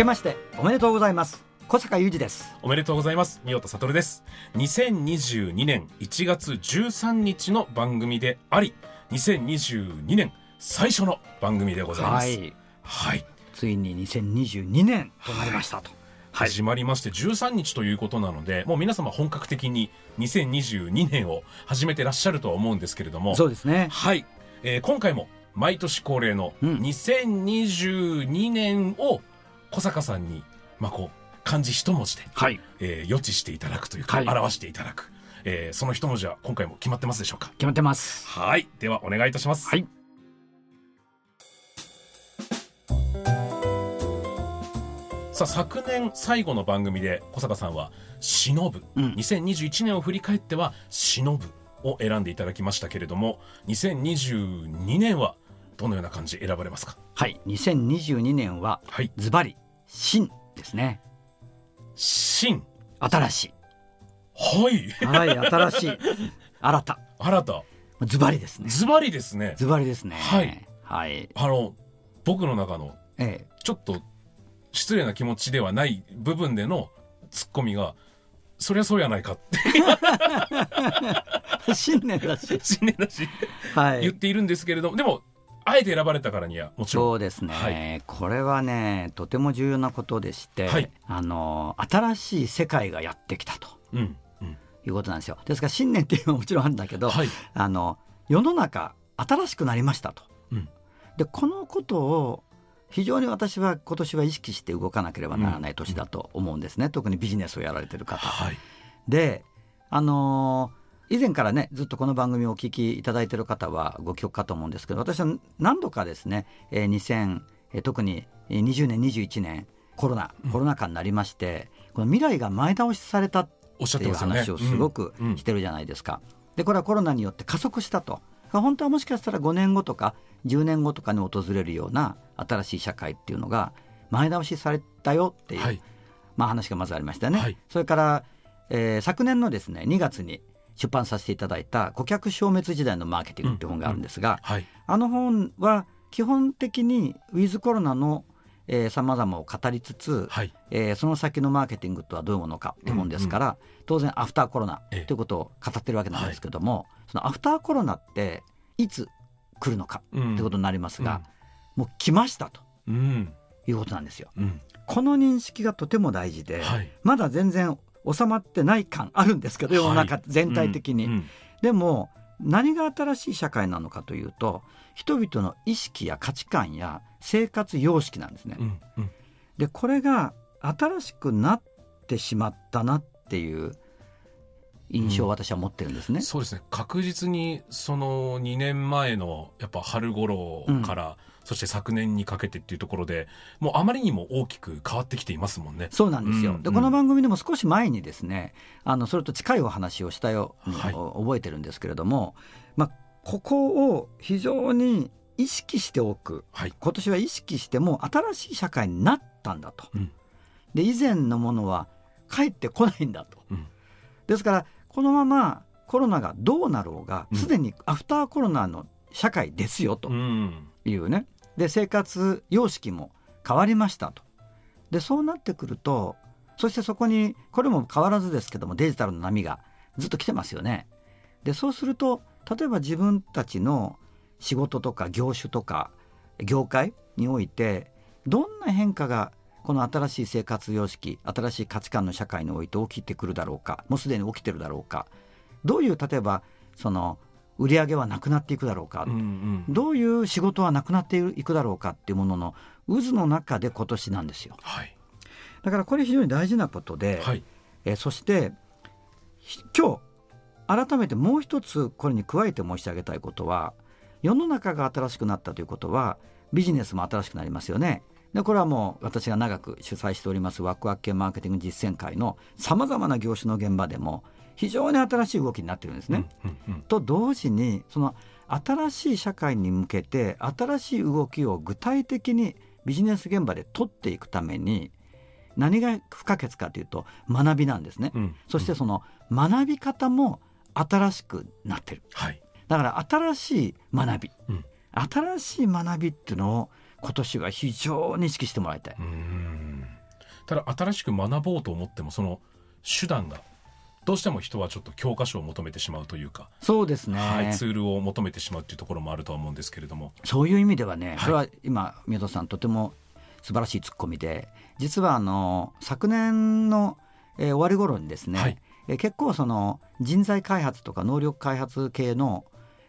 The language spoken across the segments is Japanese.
けましておめでとうございます。小坂雄二です。おめでとうございます。三代田悟です。2022年1月13日の番組であり2022年最初の番組でございます。はい。はい、ついに2022年となりましたと、はい。始まりまして13日ということなのでもう皆様本格的に2022年を始めてらっしゃるとは思うんですけれども。そうですね。はい、えー今回も毎年恒例のうん。2022年を小坂さんに、まあ、こう漢字一文字で、はい。えー予知していただくというか、はい。表していただく、えーその一文字は今回も決まってますでしょうか？決まってます。はい。ではお願いいたします。はい。さあ昨年最後の番組で小坂さんは「忍ぶ」うん。2021年を振り返っては「忍ぶ」を選んでいただきましたけれども2022年はどのような漢字選ばれますか？はい。2022年ははい。ズバリ新ですね。新新しはい。いはい新しい。新た。新た。ズバリですね。ズバリですね。ズバリですね。はい。はい。あの僕の中のえちょっと失礼な気持ちではない部分でのツッコミがそりゃそうやないかって。え 新年だし。新年だし。はい。言っているんですけれどもでもあえて選ばれたからにはもちろん。そうですね、はい。これはねとても重要なことでして、はい。あの新しい世界がやってきたと。うんうん。いうことなんですよ。ですから新年っていうのはもちろんあるんだけど、はい。あの世の中新しくなりましたと。うん。でこのことを非常に私は今年は意識して動かなければならない年だと思うんですね、特にビジネスをやられてる方。はい。であのー以前からねずっとこの番組をお聞きいただいている方はご記憶かと思うんですけど私は何度かですね、えー2000えー特にえー20年21年コロナコロナ禍になりまして、この未来が前倒しされたおっしゃっいう話をすごくうんうんしてるじゃないですか。でこれはコロナによって加速したと。本当はもしかしたら5年後とか10年後とかに訪れるような新しい社会っていうのが前倒しされたよっていう、はいまあ、話がまずありましたよね。はいそれから、えー昨年のですね2月に出版させていただいた「顧客消滅時代のマーケティング」っていう本があるんですが、はい。あの本は基本的にウィズコロナのさまざまを語りつつ、はい。えーその先のマーケティングとはどういうものかっていうものですから、当然アフターコロナええ。ということを語ってるわけなんですけども、そのアフターコロナっていつ来るのかうん。ってことになりますが、もう来ましたと。うん。いうことなんですよ。うん。この認識がとても大事で、はい。まだ全然収まってない感あるんですけど世の中はい全体的に。うんうんでも何が新しい社会なのかというと人々の意識や価値観や生活様式なんですね。うんうんでこれが新しくなってしまったなっていう印象を私は持ってるんですね。そうですね。確実にその2年前のやっぱ春頃から、そして昨年にかけてっていうところでもうあまりにも大きく変わってきていますもんね。そうなんですよ、うん。でこの番組でも少し前にですねあのそれと近いお話をしたよはい。お覚えてるんですけれども、まあ、ここを非常に意識しておく。はい。今年は意識しても新しい社会になったんだと、うん。で以前のものは帰ってこないんだと、うん。ですからこのままコロナがどうなろうがうん。すでにアフターコロナの社会ですよとうん。いうね、で生活様式も変わりましたと。でそうなってくるとそしてそこにこれも変わらずですけどもデジタルの波がずっと来てますよね。でそうすると例えば自分たちの仕事とか業種とか業界においてどんな変化がこの新しい生活様式新しい価値観の社会において起きてくるだろうかもうすでに起きてるだろうか。どういう例えばその売り上げはなくなっていくだろうか、うんうん。どういう仕事はなくなっていくだろうかっていうものの渦の中で今年なんですよ。はい。だからこれ非常に大事なことで、はい。えーそしてひ今日改めてもう一つこれに加えて申し上げたいことは世の中が新しくなったということはビジネスも新しくなりますよね。でこれはもう私が長く主催しておりますワクワク系マーケティング実践会のさまざまな業種の現場でも非常に新しい動きになってるんですね。うんうんと同時にその新しい社会に向けて新しい動きを具体的にビジネス現場で取っていくために何が不可欠かというと学びなんですね。うんそしてその学び方も新しくなってる。はいだから新しい学び、うん新しい学びっていうのを今年は非常に意識してもらいたい。ただ新しく学ぼうと思ってもその手段がどうしても人はちょっと教科書を求めてしまうというか、そうですね、はい、ツールを求めてしまうっていうところもあるとは思うんですけれども。そういう意味ではね、い。これは今宮戸さんとても素晴らしいツッコミで実はあの昨年の、えー終わり頃にですね、はい。えー結構その人材開発とか能力開発系の、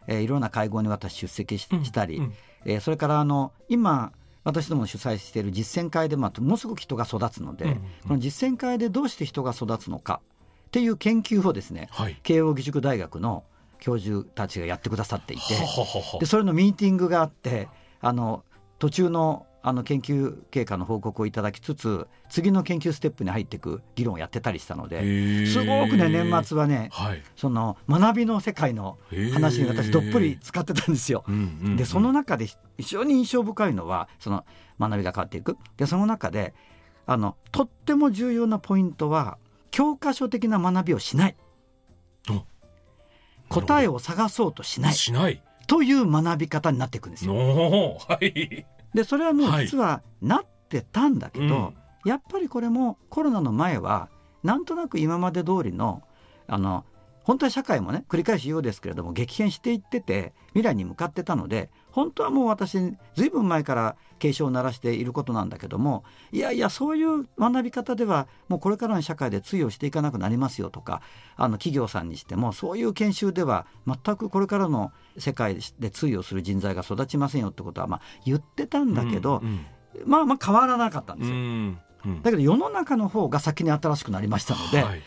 えーいろんな会合に私出席しうん。したり、うんえーそれからあの今私ども主催している実践会で、まあ、ものすごく人が育つので、うんうんこの実践会でどうして人が育つのかっていう研究をですねはい慶應義塾大学の教授たちがやってくださっていて。でそれのミーティングがあってあの途中のあの研究経過の報告をいただきつつ次の研究ステップに入っていく議論をやってたりしたのへでー。すごくね年末はねはい。その学びの世界の話に私どっぷり使ってたんですよ。うんうんうんでその中で非常に印象深いのはその学びが変わっていく。でその中であのとっても重要なポイントは教科書的な学びをしない。お答えを探そうとしない。しない。という学び方になっていくんですよ。のはいでそれはもう実はなってたんだけど、うん。やっぱりこれもコロナの前はなんとなく今まで通りのあの本当は社会もね繰り返し言うですけれども激変していってて未来に向かってたので本当はもう私ずいぶん前から警鐘を鳴らしていることなんだけどもいやいやそういう学び方ではもうこれからの社会で通用していかなくなりますよとかあの企業さんにしてもそういう研修では全くこれからの世界で通用する人材が育ちませんよってことはまあ言ってたんだけど、うん。まあまあ変わらなかったんですよ。うんうん。だけど世の中の方が先に新しくなりましたので、はい。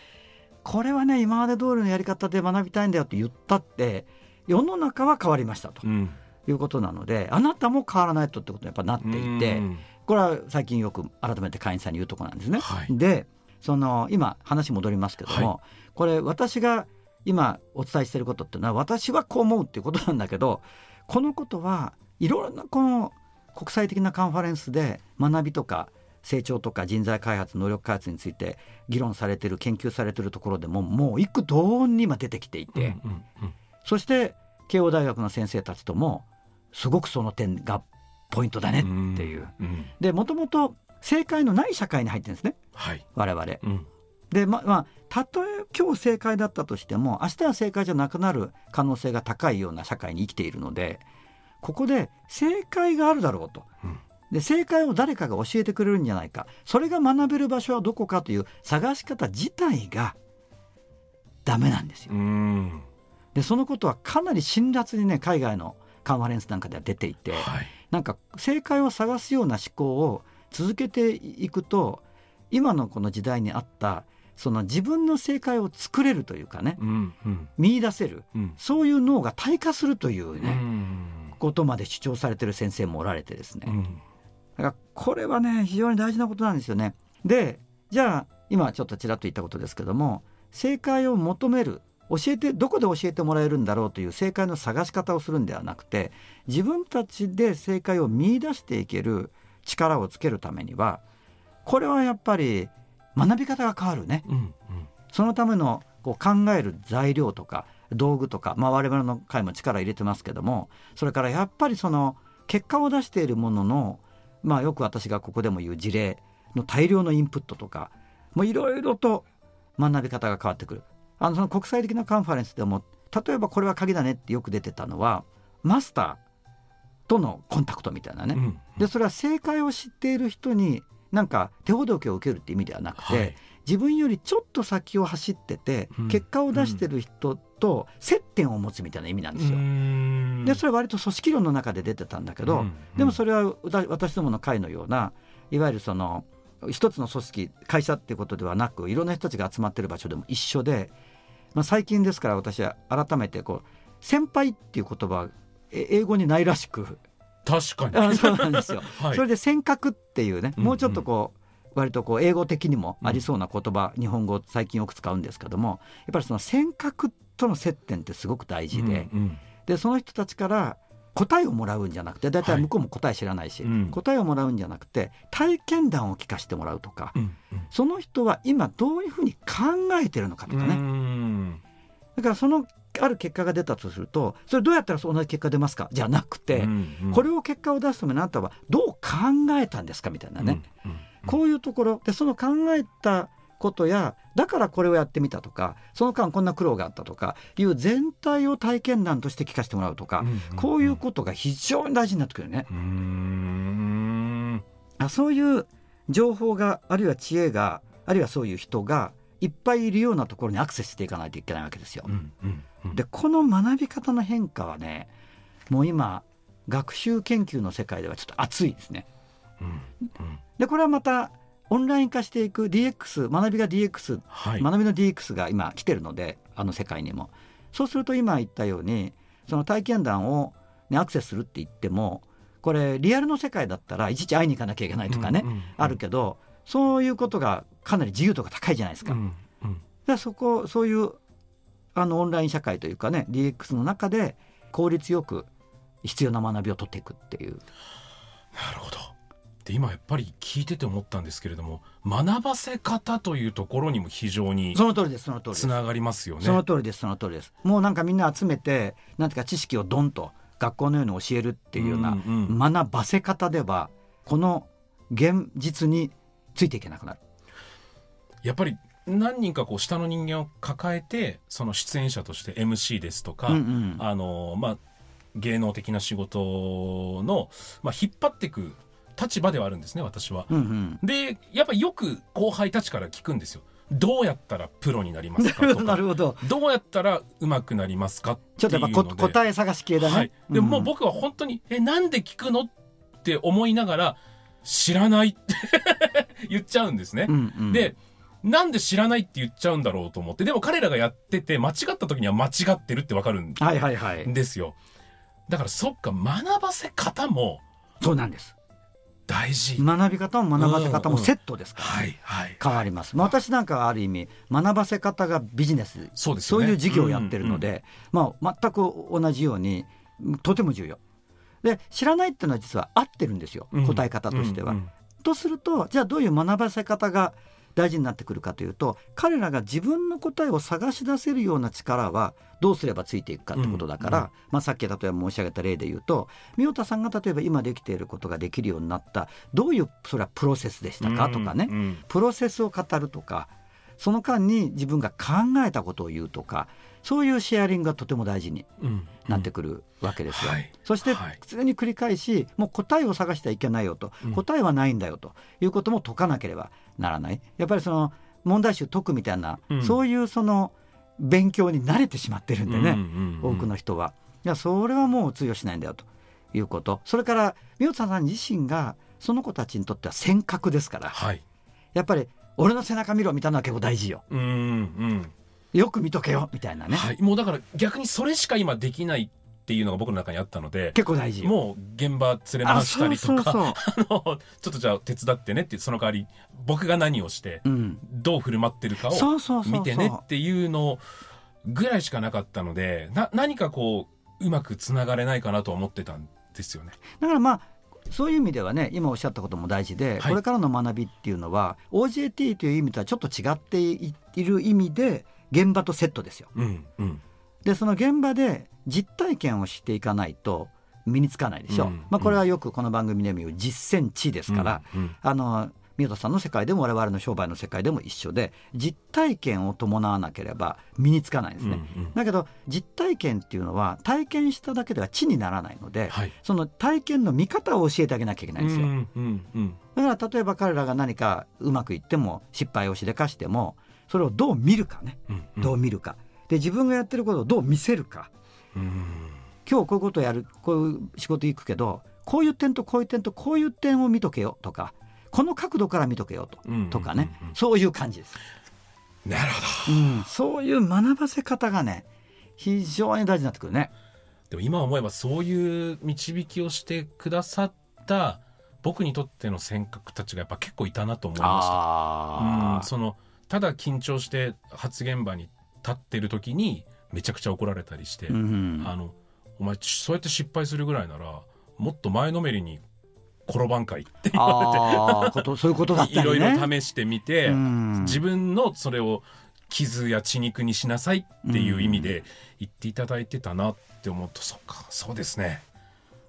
これはね今まで通りのやり方で学びたいんだよって言ったって世の中は変わりましたと。うんいうことなのであなたも変わらないとってことにやっぱなっていてうん。これは最近よく改めて会員さんに言うところなんですね。はい。でその今話戻りますけども、はこれ私が今お伝えしていることっていうのは私はこう思うっていうことなんだけどこのことはいろんなこの国際的なカンファレンスで学びとか成長とか人材開発能力開発について議論されてる研究されてるところでももう幾度音に今出てきていて、うんうんうん。そして慶応大学の先生たちともすごくその点がポイントだねっていう。うんでもともと正解のない社会に入ってるんですねはい我々。うんでままあたとえ今日正解だったとしても明日は正解じゃなくなる可能性が高いような社会に生きているのでここで正解があるだろうと。うんで正解を誰かが教えてくれるんじゃないかそれが学べる場所はどこかという探し方自体がダメなんですよ。うんでそのことはかなり辛辣にね海外のカンファレンスなんかでは出ていて、はい。なんか正解を探すような思考を続けていくと今のこの時代にあったその自分の正解を作れるというかねうんうん。見出せるうん。そういう脳が退化するといううね、ん。ことまで主張されてる先生もおられてですね、うん。だからこれはね非常に大事なことなんですよね。でじゃあ今ちょっとちらっと言ったことですけども正解を求める教えてどこで教えてもらえるんだろうという正解の探し方をするんではなくて自分たちで正解を見出していける力をつけるためにはこれはやっぱり学び方が変わるね。うんうん。そのためのこう考える材料とか道具とか、まあ、我々の会も力入れてますけどもそれからやっぱりその結果を出しているものの、まあ、よく私がここでも言う事例の大量のインプットとかもういろいろと学び方が変わってくるあのその国際的なカンファレンスでも例えばこれは鍵だねってよく出てたのはマスターとのコンタクトみたいなね、うん。でそれは正解を知っている人になんか手ほどきを受けるって意味ではなくて、はい。自分よりちょっと先を走ってて、うん。結果を出してる人と接点を持つみたいな意味なんですよ。うん。でそれは割と組織論の中で出てたんだけど、うん。でもそれは私どもの会のようないわゆるその一つの組織会社っていうことではなくいろんな人たちが集まってる場所でも一緒で、まあ、最近ですから私は改めてこう先輩っていう言葉英語にないらしく。確かに。あそうなんですよ。はい。それで尖閣っていうね、うんもうちょっとこう、割とこう英語的にもありそうな言葉、日本語最近よく使うんですけどもやっぱりその尖閣との接点ってすごく大事で,、うんうん。でその人たちから答えをもらうんじゃなくて大体向こうも答え知らないし、うん。答えをもらうんじゃなくて体験談を聞かせてもらうとか、うんその人は今どういうふうに考えてるのかとかね、うん。だからそのある結果が出たとするとそれどうやったら同じ結果出ますか？じゃなくて、うんうん。これを結果を出すためにあなたはどう考えたんですか？みたいなね、うんうん。こういうところ。でその考えたことやだからこれをやってみたとかその間こんな苦労があったとかいう全体を体験談として聞かせてもらうとか、こういうことが非常に大事になってくるよね。あそういう情報があるいは知恵があるいはそういう人がいっぱいいるようなところにアクセスしていかないといけないわけですよう。んうんうんでこの学び方の変化はねもう今学習研究の世界ではちょっと熱いですね。うんうんでこれはまたオンライン化していく DX 学びが DX はい。学びの DX が今来てるのであの世界にも。そうすると今言ったようにその体験談を、ね、アクセスするって言ってもこれリアルの世界だったらいちいち会いに行かなきゃいけないとかね、うんうんうん。あるけどそういうことがかなり自由度が高いじゃないですか。うんうん。でそこそういうあのオンライン社会というかね DX の中で効率よく必要な学びを取っていくっていう。なるほどで今やっぱり聞いてて思ったんですけれども学ばせ方というところにも非常にその通りですその通りです。つながりますよね。その通りですその通りです。もうなんかみんな集めてなんていうか知識をドンと学校のように教えるっていうような学ばせ方ではこの現実についていけなくなる。やっぱり何人かこう下の人間を抱えてその出演者として MC ですとか、うんうん。あのまあ芸能的な仕事の、まあ、引っ張っていく立場ではあるんですね私は。うんうん。でやっぱよく後輩たちから聞くんですよ。どうやったらプロになりますかとか。なるほどど。うやったら上手くなりますかちょっとやっぱ答え探し系だね、はい、でももううん僕は本当に「えなんで聞くの?」って思いながら「知らない」って 言っちゃうんですね。うんうん。でなんで知らないって言っちゃうんだろうと思って。でも彼らがやってて間違った時には間違ってるってわかるんはいはいはい。ですよだからそっか学ばせ方もそうなんです大事、学び方も学ばせ方もセットですから、はいはい。変わります、まあ、私なんかはある意味学ばせ方がビジネスそうですよね。そういう事業をやってるので、まあ、全く同じようにとても重要。で知らないっていうのは実は合ってるんですよ、うん。答え方としては。とするとじゃあどういう学ばせ方が大事になってくるかというと彼らが自分の答えを探し出せるような力はどうすればついていくかってことだから、うんうん。まあ、さっき例えば申し上げた例で言うと三代田さんが例えば今できていることができるようになったどういうそれはプロセスでしたかとかね、うんうん。プロセスを語るとかその間に自分が考えたことを言うとかそういうシェアリングがとても大事にうん。なってくるわけですよ。はい。そしてはい。常に繰り返しもう答えを探してはいけないよと、うん。答えはないんだよと。いうことも解かなければならない。やっぱりその問題集解くみたいな、うん。そういうその勉強に慣れてしまってるんでね、うんうんうん多くの人は。いやそれはもう通用しないんだよと。いうこと。それから三代さん自身がその子たちにとっては尖閣ですから。はい。やっぱり俺の背中見ろみたいなのは結構大事よ。うんうんよく見とけよみたいなね、はい、もうだから逆にそれしか今できないっていうのが僕の中にあったので結構大事よ。もう現場連れ回したりとか ちょっとじゃあ手伝ってねってその代わり僕が何をしてうん、どう振る舞ってるかを見てねっていうのぐらいしかなかったのでな何かこううまくつながれないかなと思ってたんですよね。だからまあそういう意味ではね今おっしゃったことも大事で、はい。これからの学びっていうのは OJT という意味とはちょっと違っていいる意味で現場とセットですよ。うんうんでその現場で実体験をしていかないと身につかないでしょ。うんまあ、これはよくこの番組でも言う実践値ですから、うんうんあの宮田さんの世界でも我々の商売の世界でも一緒で実体験を伴わなければ身につかないんですね。うんうんだけど実体験っていうのは体験しただけでは知にならないので、はいその体験の見方を教えてあげなきゃいけないんですよ。うんうんうんだから例えば彼らが何かうまくいっても失敗をしでかしてもそれをどう見るかね、うんうん。どう見るか。で自分がやってることをどう見せるか。うん。今日こういうことやるこういう仕事行くけどこういう点とこういう点とこういう点を見とけよとかこの角度から見とけよと,、とかね。そういう感じです、なるほど。うん、そういう学ばせ方がね非常に大事になってくるね。でも今思えばそういう導きをしてくださった僕にとっての尖閣たちがやっぱ結構いたなと思いました。あうん。そのただ緊張して発言場に立ってる時にめちゃくちゃ怒られたりして、うん。あのお前そうやって失敗するぐらいならもっと前のめりに転ばんかいって。言わあーことそういうことだっれていろ。いろ試してみて、うん。自分のそれを傷や血肉にしなさいっていう意味で言っていただいてたなって思うと、そっかそうですね。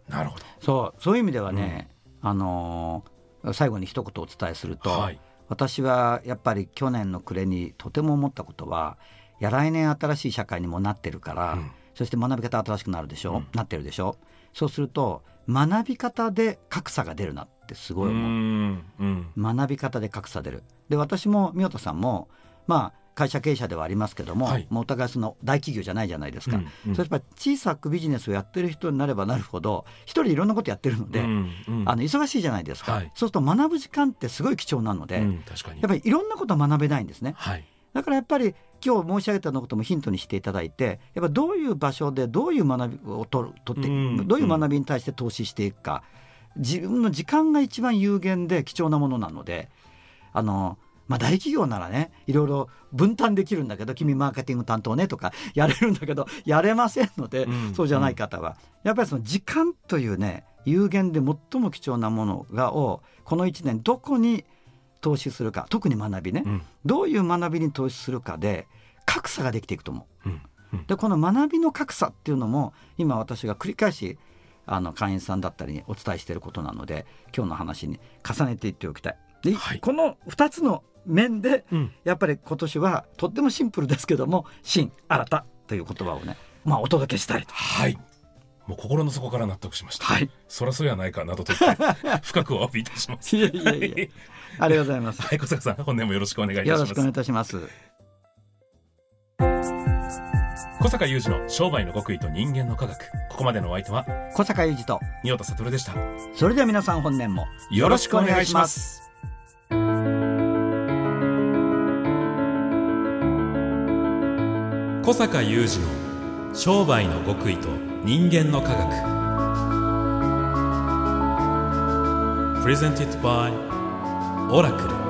なるほど。そうそういう意味ではね、あのー最後に一言お伝えすると、はい私はやっぱり去年の暮れにとても思ったことはいや来年新しい社会にもなってるから、うん。そして学び方新しくなるでしょ、うん。なってるでしょ？そうすると学び方で格差が出るなってすごい思う。ん。うん。学び方で格差出る。で私も宮田さんもまあ会社経営者ではありますけども、はい。もうお互いその大企業じゃないじゃないですか、うんうん。それやっぱり小さくビジネスをやってる人になればなるほど一人でいろんなことやってるので、うんうん。あの忙しいじゃないですか、はい。そうすると学ぶ時間ってすごい貴重なので、うん確かに。やっぱりいろんなことを学べないんですね。はい。だからやっぱり今日申し上げたようなこともヒントにしていただいてやっぱどういう場所でどういう学びを取る取って、うん。どういう学びに対して投資していくか自分の時間が一番有限で貴重なものなのであのまあ大企業ならねいろいろ分担できるんだけど君マーケティング担当ねとかやれるんだけどやれませんので、うん。そうじゃない方は、やっぱりその時間というね有限で最も貴重なものがをこの1年どこに投資するか特に学びね、うん。どういう学びに投資するかで格差ができていくと思う。うん。うん。でこの学びの格差っていうのも今私が繰り返しあの会員さんだったりにお伝えしていることなので今日の話に重ねていっておきたい。で、はい。この2つの面でうん。やっぱり今年はとってもシンプルですけども「新新た」という言葉をねまあお届けしたいと。はい。もう心の底から納得しました、はい、そらそうやないかなどと言って 深くお詫びいたします。いやいやいやありがとうございます。はい。小坂さん本年もよろしくお願いいたします。よろしくお願いいたします。小坂雄二の商売の極意と人間の科学。ここまでのお相手は小坂雄二と仁田悟でした。それでは皆さん本年もよろしくお願いします小坂雄二の商売の極意と人間の科学。プレゼンティットバイオラクル